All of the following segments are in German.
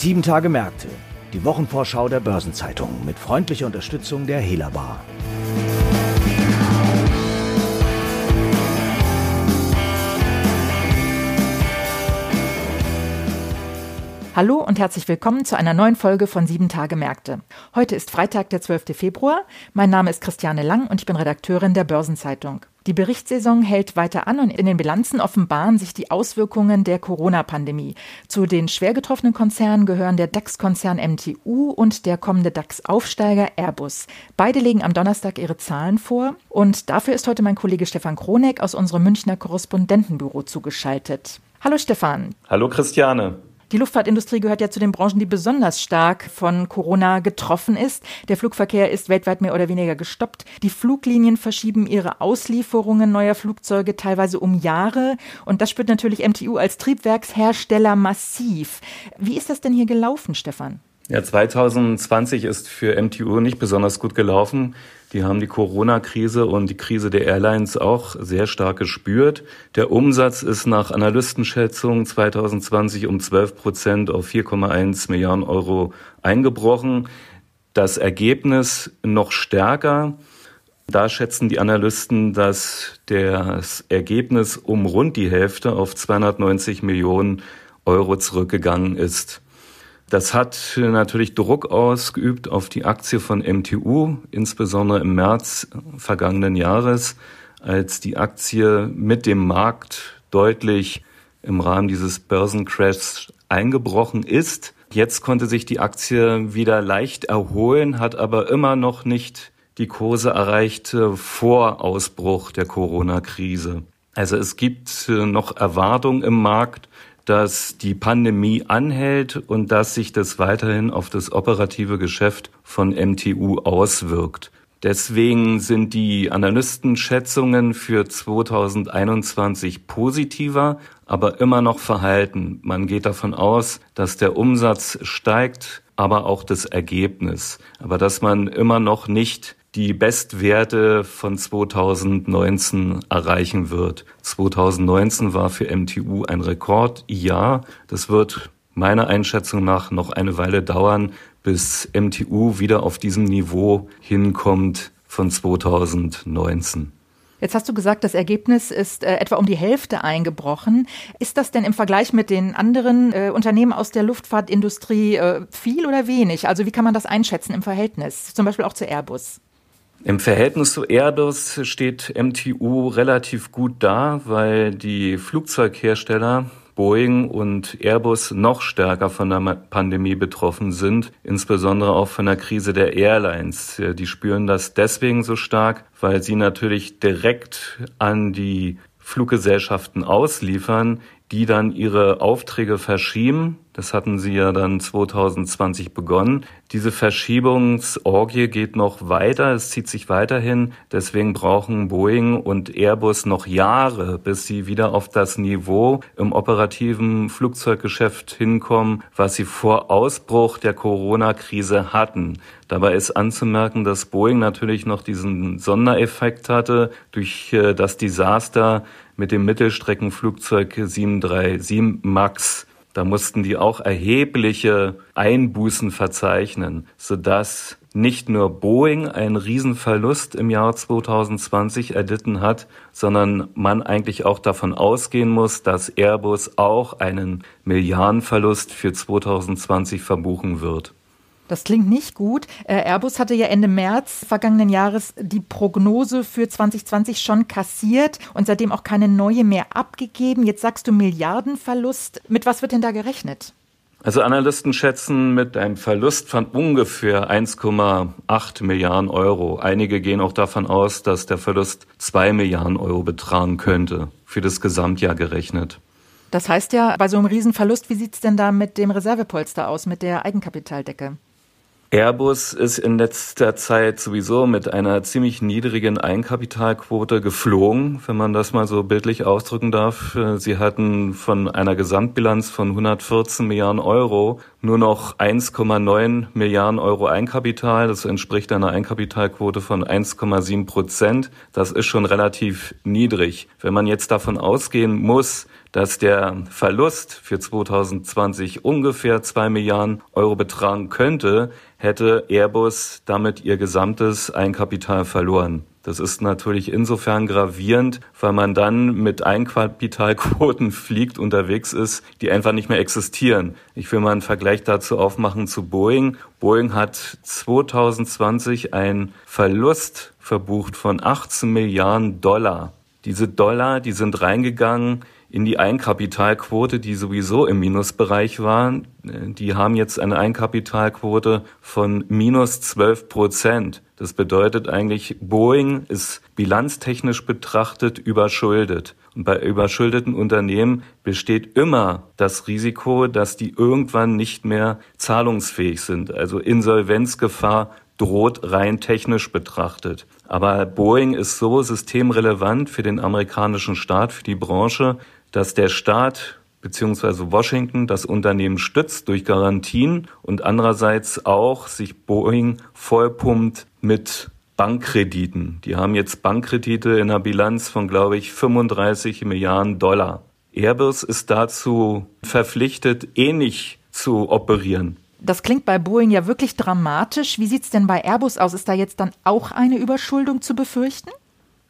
Sieben Tage Märkte, die Wochenvorschau der Börsenzeitung mit freundlicher Unterstützung der Hela Bar. Hallo und herzlich willkommen zu einer neuen Folge von Sieben Tage Märkte. Heute ist Freitag, der 12. Februar. Mein Name ist Christiane Lang und ich bin Redakteurin der Börsenzeitung. Die Berichtssaison hält weiter an und in den Bilanzen offenbaren sich die Auswirkungen der Corona-Pandemie. Zu den schwer getroffenen Konzernen gehören der DAX-Konzern MTU und der kommende DAX-Aufsteiger Airbus. Beide legen am Donnerstag ihre Zahlen vor und dafür ist heute mein Kollege Stefan Kroneck aus unserem Münchner Korrespondentenbüro zugeschaltet. Hallo Stefan. Hallo Christiane. Die Luftfahrtindustrie gehört ja zu den Branchen, die besonders stark von Corona getroffen ist. Der Flugverkehr ist weltweit mehr oder weniger gestoppt. Die Fluglinien verschieben ihre Auslieferungen neuer Flugzeuge teilweise um Jahre. Und das spürt natürlich MTU als Triebwerkshersteller massiv. Wie ist das denn hier gelaufen, Stefan? Ja, 2020 ist für MTU nicht besonders gut gelaufen. Die haben die Corona-Krise und die Krise der Airlines auch sehr stark gespürt. Der Umsatz ist nach Analystenschätzungen 2020 um 12 Prozent auf 4,1 Milliarden Euro eingebrochen. Das Ergebnis noch stärker. Da schätzen die Analysten, dass das Ergebnis um rund die Hälfte auf 290 Millionen Euro zurückgegangen ist. Das hat natürlich Druck ausgeübt auf die Aktie von MTU, insbesondere im März vergangenen Jahres, als die Aktie mit dem Markt deutlich im Rahmen dieses Börsencrashs eingebrochen ist. Jetzt konnte sich die Aktie wieder leicht erholen, hat aber immer noch nicht die Kurse erreicht vor Ausbruch der Corona-Krise. Also es gibt noch Erwartungen im Markt, dass die Pandemie anhält und dass sich das weiterhin auf das operative Geschäft von MTU auswirkt. Deswegen sind die Analystenschätzungen für 2021 positiver, aber immer noch verhalten. Man geht davon aus, dass der Umsatz steigt, aber auch das Ergebnis. Aber dass man immer noch nicht die Bestwerte von 2019 erreichen wird. 2019 war für MTU ein Rekordjahr. Das wird meiner Einschätzung nach noch eine Weile dauern, bis MTU wieder auf diesem Niveau hinkommt von 2019. Jetzt hast du gesagt, das Ergebnis ist äh, etwa um die Hälfte eingebrochen. Ist das denn im Vergleich mit den anderen äh, Unternehmen aus der Luftfahrtindustrie äh, viel oder wenig? Also wie kann man das einschätzen im Verhältnis, zum Beispiel auch zu Airbus? Im Verhältnis zu Airbus steht MTU relativ gut da, weil die Flugzeughersteller Boeing und Airbus noch stärker von der Pandemie betroffen sind, insbesondere auch von der Krise der Airlines. Die spüren das deswegen so stark, weil sie natürlich direkt an die Fluggesellschaften ausliefern, die dann ihre Aufträge verschieben. Das hatten sie ja dann 2020 begonnen. Diese Verschiebungsorgie geht noch weiter, es zieht sich weiterhin. Deswegen brauchen Boeing und Airbus noch Jahre, bis sie wieder auf das Niveau im operativen Flugzeuggeschäft hinkommen, was sie vor Ausbruch der Corona-Krise hatten. Dabei ist anzumerken, dass Boeing natürlich noch diesen Sondereffekt hatte durch äh, das Desaster mit dem Mittelstreckenflugzeug 737 MAX. Da mussten die auch erhebliche Einbußen verzeichnen, sodass nicht nur Boeing einen Riesenverlust im Jahr 2020 erlitten hat, sondern man eigentlich auch davon ausgehen muss, dass Airbus auch einen Milliardenverlust für 2020 verbuchen wird. Das klingt nicht gut. Äh, Airbus hatte ja Ende März vergangenen Jahres die Prognose für 2020 schon kassiert und seitdem auch keine neue mehr abgegeben. Jetzt sagst du Milliardenverlust. Mit was wird denn da gerechnet? Also Analysten schätzen mit einem Verlust von ungefähr 1,8 Milliarden Euro. Einige gehen auch davon aus, dass der Verlust 2 Milliarden Euro betragen könnte, für das Gesamtjahr gerechnet. Das heißt ja, bei so einem Riesenverlust, wie sieht es denn da mit dem Reservepolster aus, mit der Eigenkapitaldecke? Airbus ist in letzter Zeit sowieso mit einer ziemlich niedrigen Eigenkapitalquote geflogen, wenn man das mal so bildlich ausdrücken darf. Sie hatten von einer Gesamtbilanz von 114 Milliarden Euro nur noch 1,9 Milliarden Euro Eigenkapital. Das entspricht einer Eigenkapitalquote von 1,7 Prozent. Das ist schon relativ niedrig. Wenn man jetzt davon ausgehen muss, dass der Verlust für 2020 ungefähr zwei Milliarden Euro betragen könnte, hätte Airbus damit ihr gesamtes Eigenkapital verloren. Das ist natürlich insofern gravierend, weil man dann mit Eigenkapitalquoten fliegt, unterwegs ist, die einfach nicht mehr existieren. Ich will mal einen Vergleich dazu aufmachen zu Boeing. Boeing hat 2020 einen Verlust verbucht von 18 Milliarden Dollar. Diese Dollar, die sind reingegangen in die Eigenkapitalquote, die sowieso im Minusbereich war. Die haben jetzt eine Eigenkapitalquote von minus 12 Prozent. Das bedeutet eigentlich, Boeing ist bilanztechnisch betrachtet überschuldet. Und bei überschuldeten Unternehmen besteht immer das Risiko, dass die irgendwann nicht mehr zahlungsfähig sind. Also Insolvenzgefahr droht rein technisch betrachtet. Aber Boeing ist so systemrelevant für den amerikanischen Staat, für die Branche, dass der Staat bzw. Washington das Unternehmen stützt durch Garantien und andererseits auch sich Boeing vollpumpt mit Bankkrediten. Die haben jetzt Bankkredite in einer Bilanz von, glaube ich, 35 Milliarden Dollar. Airbus ist dazu verpflichtet, ähnlich zu operieren. Das klingt bei Boeing ja wirklich dramatisch. Wie sieht es denn bei Airbus aus? Ist da jetzt dann auch eine Überschuldung zu befürchten?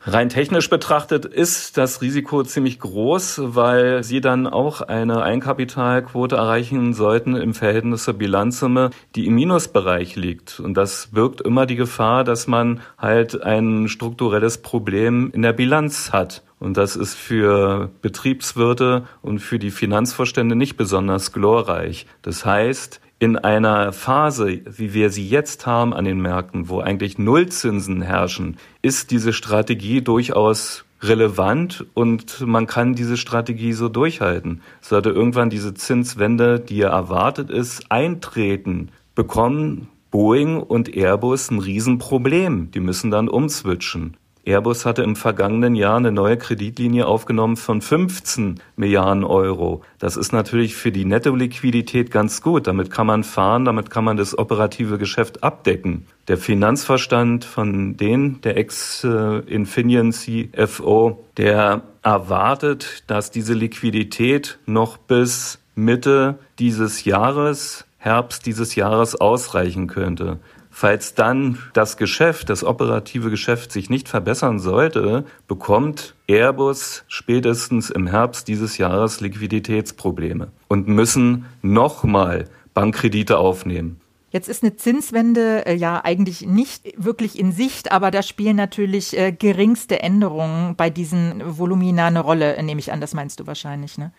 Rein technisch betrachtet ist das Risiko ziemlich groß, weil sie dann auch eine Einkapitalquote erreichen sollten im Verhältnis zur Bilanzsumme, die im Minusbereich liegt. Und das birgt immer die Gefahr, dass man halt ein strukturelles Problem in der Bilanz hat. Und das ist für Betriebswirte und für die Finanzvorstände nicht besonders glorreich. Das heißt, in einer Phase, wie wir sie jetzt haben an den Märkten, wo eigentlich Nullzinsen herrschen, ist diese Strategie durchaus relevant und man kann diese Strategie so durchhalten. Sollte irgendwann diese Zinswende, die ja erwartet ist, eintreten, bekommen Boeing und Airbus ein Riesenproblem. Die müssen dann umswitchen. Airbus hatte im vergangenen Jahr eine neue Kreditlinie aufgenommen von 15 Milliarden Euro. Das ist natürlich für die Netto-Liquidität ganz gut. Damit kann man fahren, damit kann man das operative Geschäft abdecken. Der Finanzverstand von denen, der Ex-Infineon CFO, der erwartet, dass diese Liquidität noch bis Mitte dieses Jahres Herbst dieses Jahres ausreichen könnte. Falls dann das Geschäft, das operative Geschäft sich nicht verbessern sollte, bekommt Airbus spätestens im Herbst dieses Jahres Liquiditätsprobleme und müssen nochmal Bankkredite aufnehmen. Jetzt ist eine Zinswende äh, ja eigentlich nicht wirklich in Sicht, aber da spielen natürlich äh, geringste Änderungen bei diesen Volumina eine Rolle, nehme ich an. Das meinst du wahrscheinlich, ne?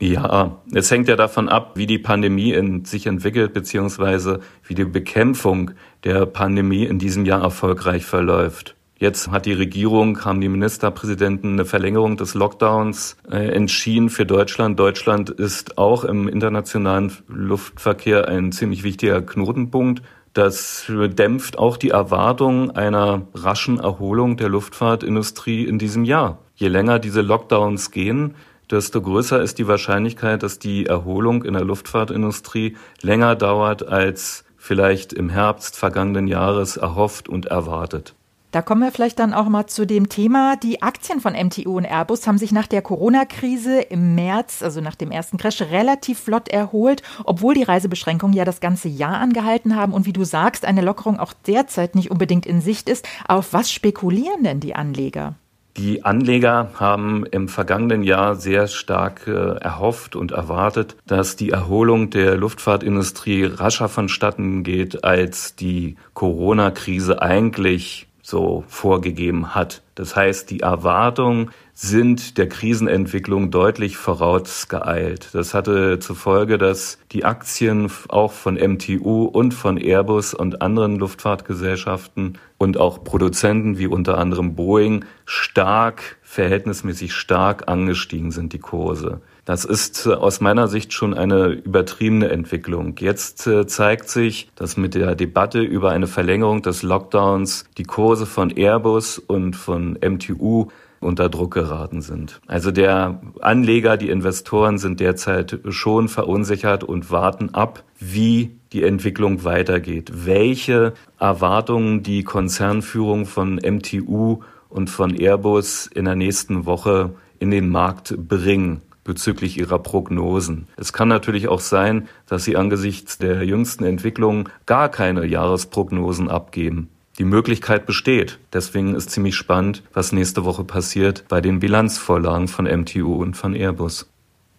Ja, es hängt ja davon ab, wie die Pandemie in sich entwickelt, beziehungsweise wie die Bekämpfung der Pandemie in diesem Jahr erfolgreich verläuft. Jetzt hat die Regierung, haben die Ministerpräsidenten eine Verlängerung des Lockdowns äh, entschieden für Deutschland. Deutschland ist auch im internationalen Luftverkehr ein ziemlich wichtiger Knotenpunkt. Das dämpft auch die Erwartung einer raschen Erholung der Luftfahrtindustrie in diesem Jahr. Je länger diese Lockdowns gehen, desto größer ist die Wahrscheinlichkeit, dass die Erholung in der Luftfahrtindustrie länger dauert als vielleicht im Herbst vergangenen Jahres erhofft und erwartet. Da kommen wir vielleicht dann auch mal zu dem Thema. Die Aktien von MTU und Airbus haben sich nach der Corona-Krise im März, also nach dem ersten Crash, relativ flott erholt, obwohl die Reisebeschränkungen ja das ganze Jahr angehalten haben und wie du sagst, eine Lockerung auch derzeit nicht unbedingt in Sicht ist. Auf was spekulieren denn die Anleger? Die Anleger haben im vergangenen Jahr sehr stark äh, erhofft und erwartet, dass die Erholung der Luftfahrtindustrie rascher vonstatten geht, als die Corona-Krise eigentlich so vorgegeben hat. Das heißt, die Erwartungen sind der Krisenentwicklung deutlich vorausgeeilt. Das hatte zur Folge, dass die Aktien auch von MTU und von Airbus und anderen Luftfahrtgesellschaften und auch Produzenten wie unter anderem Boeing stark, verhältnismäßig stark angestiegen sind, die Kurse. Das ist äh, aus meiner Sicht schon eine übertriebene Entwicklung. Jetzt äh, zeigt sich, dass mit der Debatte über eine Verlängerung des Lockdowns die Kurse von Airbus und von MTU unter Druck geraten sind. Also der Anleger, die Investoren sind derzeit schon verunsichert und warten ab, wie die Entwicklung weitergeht, welche Erwartungen die Konzernführung von MTU und von Airbus in der nächsten Woche in den Markt bringen bezüglich ihrer Prognosen. Es kann natürlich auch sein, dass sie angesichts der jüngsten Entwicklungen gar keine Jahresprognosen abgeben. Die Möglichkeit besteht. Deswegen ist ziemlich spannend, was nächste Woche passiert bei den Bilanzvorlagen von MTU und von Airbus.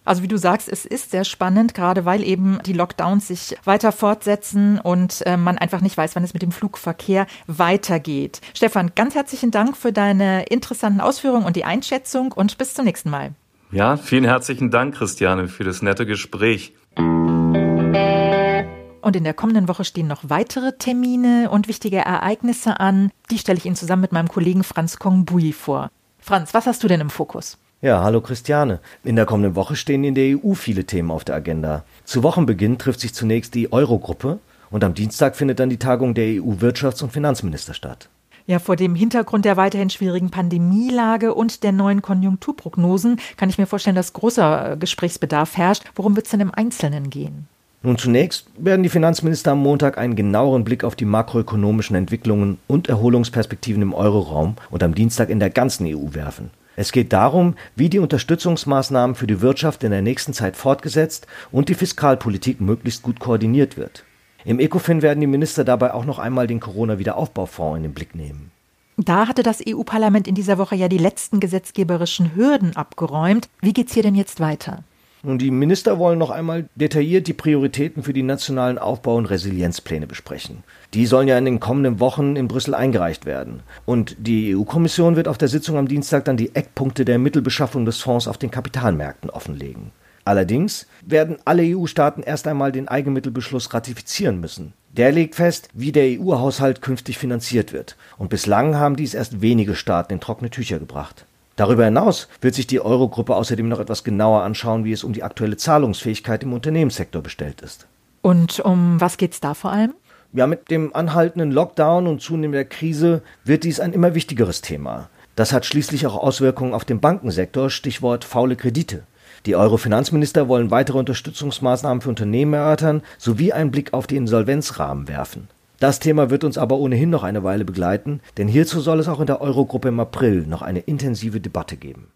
Also wie du sagst, es ist sehr spannend, gerade weil eben die Lockdowns sich weiter fortsetzen und äh, man einfach nicht weiß, wann es mit dem Flugverkehr weitergeht. Stefan, ganz herzlichen Dank für deine interessanten Ausführungen und die Einschätzung und bis zum nächsten Mal. Ja, vielen herzlichen Dank, Christiane, für das nette Gespräch. Und in der kommenden Woche stehen noch weitere Termine und wichtige Ereignisse an. Die stelle ich Ihnen zusammen mit meinem Kollegen Franz Kongbui vor. Franz, was hast du denn im Fokus? Ja, hallo Christiane. In der kommenden Woche stehen in der EU viele Themen auf der Agenda. Zu Wochenbeginn trifft sich zunächst die Eurogruppe und am Dienstag findet dann die Tagung der EU-Wirtschafts- und Finanzminister statt. Ja, vor dem Hintergrund der weiterhin schwierigen Pandemielage und der neuen Konjunkturprognosen kann ich mir vorstellen, dass großer Gesprächsbedarf herrscht. Worum wird es denn im Einzelnen gehen? Nun zunächst werden die Finanzminister am Montag einen genaueren Blick auf die makroökonomischen Entwicklungen und Erholungsperspektiven im Euroraum und am Dienstag in der ganzen EU werfen. Es geht darum, wie die Unterstützungsmaßnahmen für die Wirtschaft in der nächsten Zeit fortgesetzt und die Fiskalpolitik möglichst gut koordiniert wird. Im ECOFIN werden die Minister dabei auch noch einmal den Corona-Wiederaufbaufonds in den Blick nehmen. Da hatte das EU-Parlament in dieser Woche ja die letzten gesetzgeberischen Hürden abgeräumt. Wie geht's hier denn jetzt weiter? Nun, die Minister wollen noch einmal detailliert die Prioritäten für die nationalen Aufbau- und Resilienzpläne besprechen. Die sollen ja in den kommenden Wochen in Brüssel eingereicht werden. Und die EU-Kommission wird auf der Sitzung am Dienstag dann die Eckpunkte der Mittelbeschaffung des Fonds auf den Kapitalmärkten offenlegen. Allerdings werden alle EU-Staaten erst einmal den Eigenmittelbeschluss ratifizieren müssen. Der legt fest, wie der EU-Haushalt künftig finanziert wird. Und bislang haben dies erst wenige Staaten in trockene Tücher gebracht. Darüber hinaus wird sich die Eurogruppe außerdem noch etwas genauer anschauen, wie es um die aktuelle Zahlungsfähigkeit im Unternehmenssektor bestellt ist. Und um was geht es da vor allem? Ja, mit dem anhaltenden Lockdown und zunehmender Krise wird dies ein immer wichtigeres Thema. Das hat schließlich auch Auswirkungen auf den Bankensektor, Stichwort faule Kredite. Die Euro-Finanzminister wollen weitere Unterstützungsmaßnahmen für Unternehmen erörtern sowie einen Blick auf die Insolvenzrahmen werfen. Das Thema wird uns aber ohnehin noch eine Weile begleiten, denn hierzu soll es auch in der Eurogruppe im April noch eine intensive Debatte geben.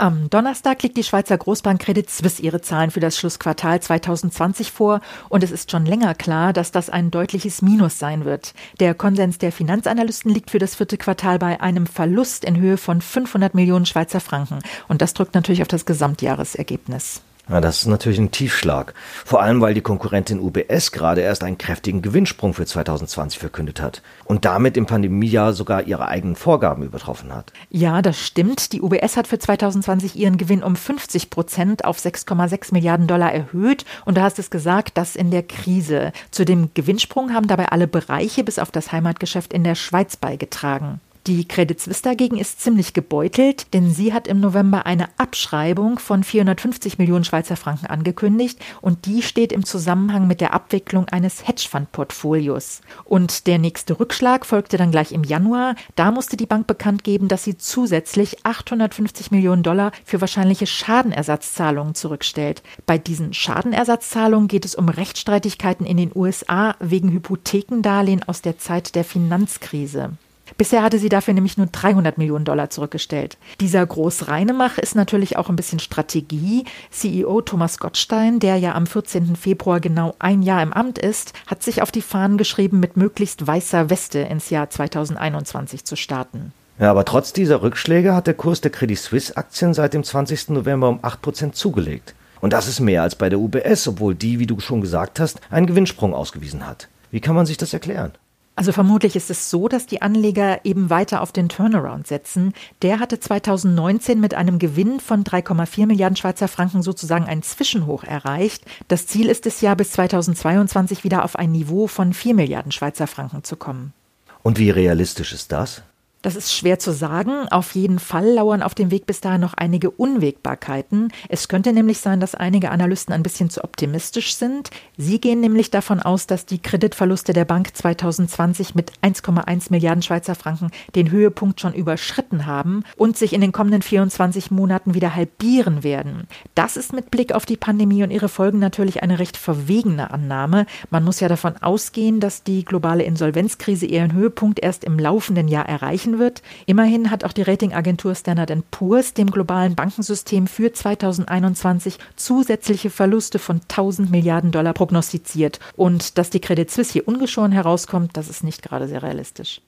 Am Donnerstag legt die Schweizer Großbank Credit Suisse ihre Zahlen für das Schlussquartal 2020 vor und es ist schon länger klar, dass das ein deutliches Minus sein wird. Der Konsens der Finanzanalysten liegt für das vierte Quartal bei einem Verlust in Höhe von 500 Millionen Schweizer Franken und das drückt natürlich auf das Gesamtjahresergebnis. Ja, das ist natürlich ein Tiefschlag. Vor allem, weil die Konkurrentin UBS gerade erst einen kräftigen Gewinnsprung für 2020 verkündet hat und damit im Pandemiejahr sogar ihre eigenen Vorgaben übertroffen hat. Ja, das stimmt. Die UBS hat für 2020 ihren Gewinn um 50 Prozent auf 6,6 Milliarden Dollar erhöht. Und du hast es gesagt, das in der Krise. Zu dem Gewinnsprung haben dabei alle Bereiche bis auf das Heimatgeschäft in der Schweiz beigetragen. Die Credit Suisse dagegen ist ziemlich gebeutelt, denn sie hat im November eine Abschreibung von 450 Millionen Schweizer Franken angekündigt und die steht im Zusammenhang mit der Abwicklung eines Hedgefonds-Portfolios. Und der nächste Rückschlag folgte dann gleich im Januar. Da musste die Bank bekannt geben, dass sie zusätzlich 850 Millionen Dollar für wahrscheinliche Schadenersatzzahlungen zurückstellt. Bei diesen Schadenersatzzahlungen geht es um Rechtsstreitigkeiten in den USA wegen Hypothekendarlehen aus der Zeit der Finanzkrise. Bisher hatte sie dafür nämlich nur 300 Millionen Dollar zurückgestellt. Dieser Großreinemach ist natürlich auch ein bisschen Strategie. CEO Thomas Gottstein, der ja am 14. Februar genau ein Jahr im Amt ist, hat sich auf die Fahnen geschrieben, mit möglichst weißer Weste ins Jahr 2021 zu starten. Ja, aber trotz dieser Rückschläge hat der Kurs der Credit Suisse Aktien seit dem 20. November um 8% zugelegt. Und das ist mehr als bei der UBS, obwohl die, wie du schon gesagt hast, einen Gewinnsprung ausgewiesen hat. Wie kann man sich das erklären? Also vermutlich ist es so, dass die Anleger eben weiter auf den Turnaround setzen. Der hatte 2019 mit einem Gewinn von 3,4 Milliarden Schweizer Franken sozusagen ein Zwischenhoch erreicht. Das Ziel ist es ja, bis 2022 wieder auf ein Niveau von 4 Milliarden Schweizer Franken zu kommen. Und wie realistisch ist das? Das ist schwer zu sagen. Auf jeden Fall lauern auf dem Weg bis dahin noch einige Unwägbarkeiten. Es könnte nämlich sein, dass einige Analysten ein bisschen zu optimistisch sind. Sie gehen nämlich davon aus, dass die Kreditverluste der Bank 2020 mit 1,1 Milliarden Schweizer Franken den Höhepunkt schon überschritten haben und sich in den kommenden 24 Monaten wieder halbieren werden. Das ist mit Blick auf die Pandemie und ihre Folgen natürlich eine recht verwegene Annahme. Man muss ja davon ausgehen, dass die globale Insolvenzkrise ihren Höhepunkt erst im laufenden Jahr erreichen gestrichen wird. Immerhin hat auch die Ratingagentur Standard Poor's dem globalen Bankensystem für 2021 zusätzliche Verluste von 1000 Milliarden Dollar prognostiziert. Und dass die Credit Suisse hier ungeschoren herauskommt, das ist nicht gerade sehr realistisch.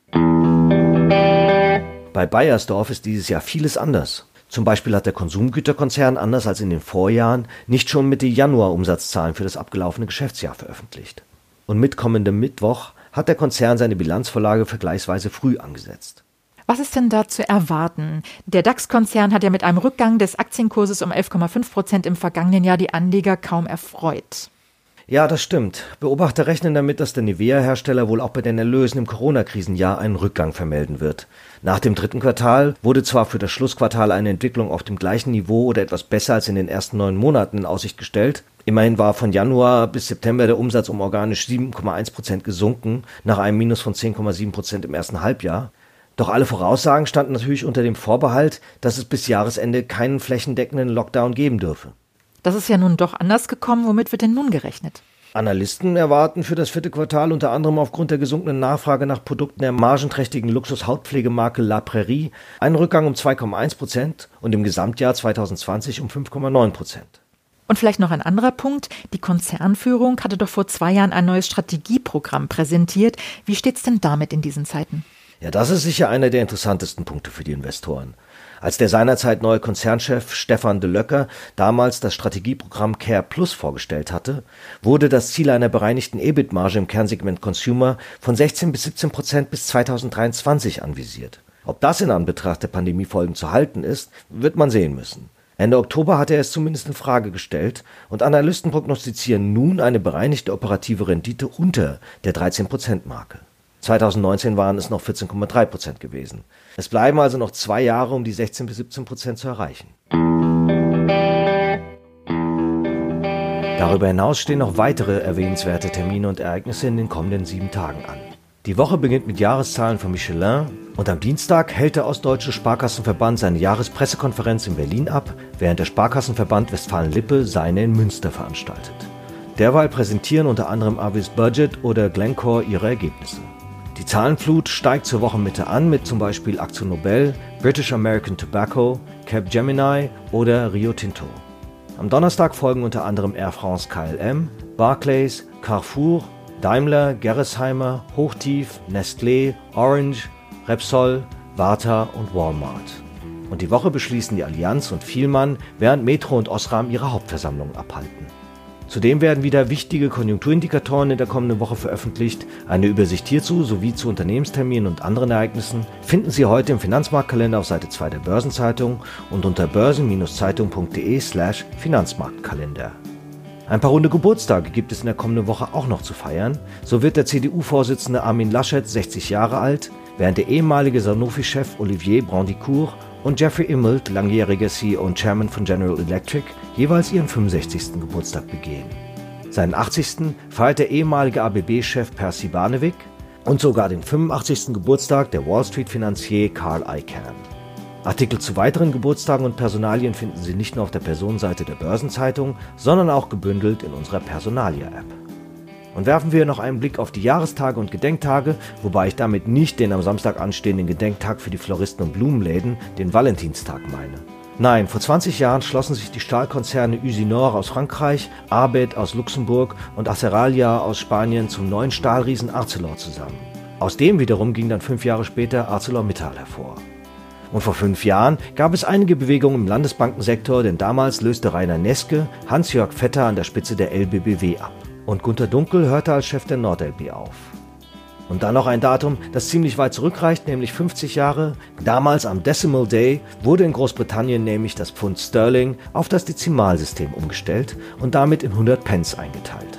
Bei Bayersdorf ist dieses Jahr vieles anders. Zum Beispiel hat der Konsumgüterkonzern anders als in den Vorjahren nicht schon Mitte Januar Umsatzzahlen für das abgelaufene Geschäftsjahr veröffentlicht. Und mit kommendem Mittwoch hat der Konzern seine Bilanzvorlage vergleichsweise früh angesetzt. Was ist denn da zu erwarten? Der DAX-Konzern hat ja mit einem Rückgang des Aktienkurses um 11,5 Prozent im vergangenen Jahr die Anleger kaum erfreut. Ja, das stimmt. Beobachter rechnen damit, dass der Nivea-Hersteller wohl auch bei den Erlösen im Corona-Krisenjahr einen Rückgang vermelden wird. Nach dem dritten Quartal wurde zwar für das Schlussquartal eine Entwicklung auf dem gleichen Niveau oder etwas besser als in den ersten neun Monaten in Aussicht gestellt. Immerhin war von Januar bis September der Umsatz um organisch 7,1 Prozent gesunken, nach einem Minus von 10,7 Prozent im ersten Halbjahr. Doch alle Voraussagen standen natürlich unter dem Vorbehalt, dass es bis Jahresende keinen flächendeckenden Lockdown geben dürfe. Das ist ja nun doch anders gekommen. Womit wird denn nun gerechnet? Analysten erwarten für das vierte Quartal unter anderem aufgrund der gesunkenen Nachfrage nach Produkten der margenträchtigen Luxus-Hautpflegemarke La Prairie einen Rückgang um 2,1 Prozent und im Gesamtjahr 2020 um 5,9 Prozent. Und vielleicht noch ein anderer Punkt. Die Konzernführung hatte doch vor zwei Jahren ein neues Strategieprogramm präsentiert. Wie steht es denn damit in diesen Zeiten? Ja, das ist sicher einer der interessantesten Punkte für die Investoren. Als der seinerzeit neue Konzernchef Stefan de Löcker damals das Strategieprogramm Care Plus vorgestellt hatte, wurde das Ziel einer bereinigten EBIT-Marge im Kernsegment Consumer von 16 bis 17 Prozent bis 2023 anvisiert. Ob das in Anbetracht der Pandemiefolgen zu halten ist, wird man sehen müssen. Ende Oktober hatte er es zumindest in Frage gestellt und Analysten prognostizieren nun eine bereinigte operative Rendite unter der 13-Prozent-Marke. 2019 waren es noch 14,3 Prozent gewesen. Es bleiben also noch zwei Jahre, um die 16 bis 17 Prozent zu erreichen. Darüber hinaus stehen noch weitere erwähnenswerte Termine und Ereignisse in den kommenden sieben Tagen an. Die Woche beginnt mit Jahreszahlen von Michelin und am Dienstag hält der Ostdeutsche Sparkassenverband seine Jahrespressekonferenz in Berlin ab, während der Sparkassenverband Westfalen-Lippe seine in Münster veranstaltet. Derweil präsentieren unter anderem Avis Budget oder Glencore ihre Ergebnisse. Die Zahlenflut steigt zur Wochenmitte an mit zum Beispiel Aktion Nobel, British American Tobacco, Capgemini oder Rio Tinto. Am Donnerstag folgen unter anderem Air France KLM, Barclays, Carrefour, Daimler, Gerresheimer, Hochtief, Nestlé, Orange, Repsol, Warta und Walmart. Und die Woche beschließen die Allianz und Vielmann, während Metro und Osram ihre Hauptversammlungen abhalten. Zudem werden wieder wichtige Konjunkturindikatoren in der kommenden Woche veröffentlicht. Eine Übersicht hierzu sowie zu Unternehmensterminen und anderen Ereignissen finden Sie heute im Finanzmarktkalender auf Seite 2 der Börsenzeitung und unter börsen-zeitung.de/slash Finanzmarktkalender. Ein paar runde Geburtstage gibt es in der kommenden Woche auch noch zu feiern. So wird der CDU-Vorsitzende Armin Laschet 60 Jahre alt, während der ehemalige Sanofi-Chef Olivier Brandicourt und Jeffrey Immelt, langjähriger CEO und Chairman von General Electric, jeweils ihren 65. Geburtstag begehen. Seinen 80. feiert der ehemalige ABB-Chef Percy Barnevik und sogar den 85. Geburtstag der Wall Street-Finanzier Carl Icahn. Artikel zu weiteren Geburtstagen und Personalien finden Sie nicht nur auf der Personenseite der Börsenzeitung, sondern auch gebündelt in unserer Personalia-App. Und werfen wir noch einen Blick auf die Jahrestage und Gedenktage, wobei ich damit nicht den am Samstag anstehenden Gedenktag für die Floristen und Blumenläden, den Valentinstag meine. Nein, vor 20 Jahren schlossen sich die Stahlkonzerne Usinor aus Frankreich, Arbed aus Luxemburg und Aceralia aus Spanien zum neuen Stahlriesen Arcelor zusammen. Aus dem wiederum ging dann fünf Jahre später ArcelorMittal hervor. Und vor fünf Jahren gab es einige Bewegungen im Landesbankensektor, denn damals löste Rainer Neske Hans-Jörg Vetter an der Spitze der LBBW ab und Gunter Dunkel hörte als Chef der NordLB auf. Und dann noch ein Datum, das ziemlich weit zurückreicht, nämlich 50 Jahre. Damals am Decimal Day wurde in Großbritannien nämlich das Pfund Sterling auf das Dezimalsystem umgestellt und damit in 100 Pence eingeteilt.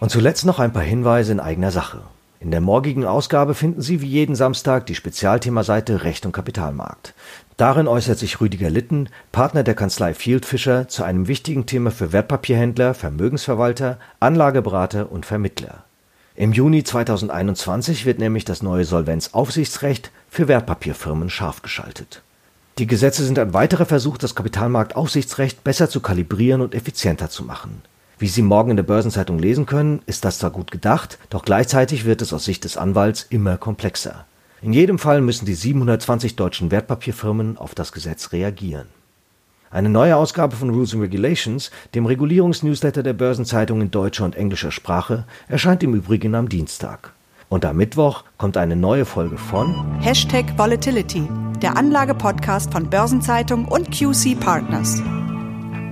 Und zuletzt noch ein paar Hinweise in eigener Sache. In der morgigen Ausgabe finden Sie wie jeden Samstag die Spezialthemaseite Recht und Kapitalmarkt. Darin äußert sich Rüdiger Litten, Partner der Kanzlei Fieldfischer, zu einem wichtigen Thema für Wertpapierhändler, Vermögensverwalter, Anlageberater und Vermittler. Im Juni 2021 wird nämlich das neue Solvenzaufsichtsrecht für Wertpapierfirmen scharf geschaltet. Die Gesetze sind ein weiterer Versuch, das Kapitalmarktaufsichtsrecht besser zu kalibrieren und effizienter zu machen. Wie Sie morgen in der Börsenzeitung lesen können, ist das zwar gut gedacht, doch gleichzeitig wird es aus Sicht des Anwalts immer komplexer. In jedem Fall müssen die 720 deutschen Wertpapierfirmen auf das Gesetz reagieren. Eine neue Ausgabe von Rules and Regulations, dem Regulierungsnewsletter der Börsenzeitung in deutscher und englischer Sprache, erscheint im Übrigen am Dienstag. Und am Mittwoch kommt eine neue Folge von Hashtag Volatility, der Anlage-Podcast von Börsenzeitung und QC Partners.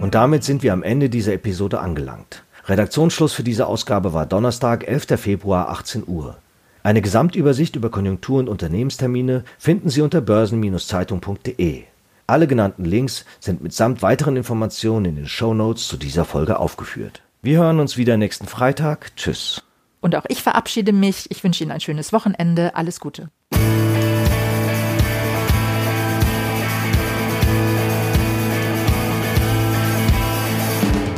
Und damit sind wir am Ende dieser Episode angelangt. Redaktionsschluss für diese Ausgabe war Donnerstag, 11. Februar, 18 Uhr. Eine Gesamtübersicht über Konjunktur- und Unternehmenstermine finden Sie unter börsen-zeitung.de. Alle genannten Links sind mitsamt weiteren Informationen in den Show Notes zu dieser Folge aufgeführt. Wir hören uns wieder nächsten Freitag. Tschüss. Und auch ich verabschiede mich. Ich wünsche Ihnen ein schönes Wochenende. Alles Gute.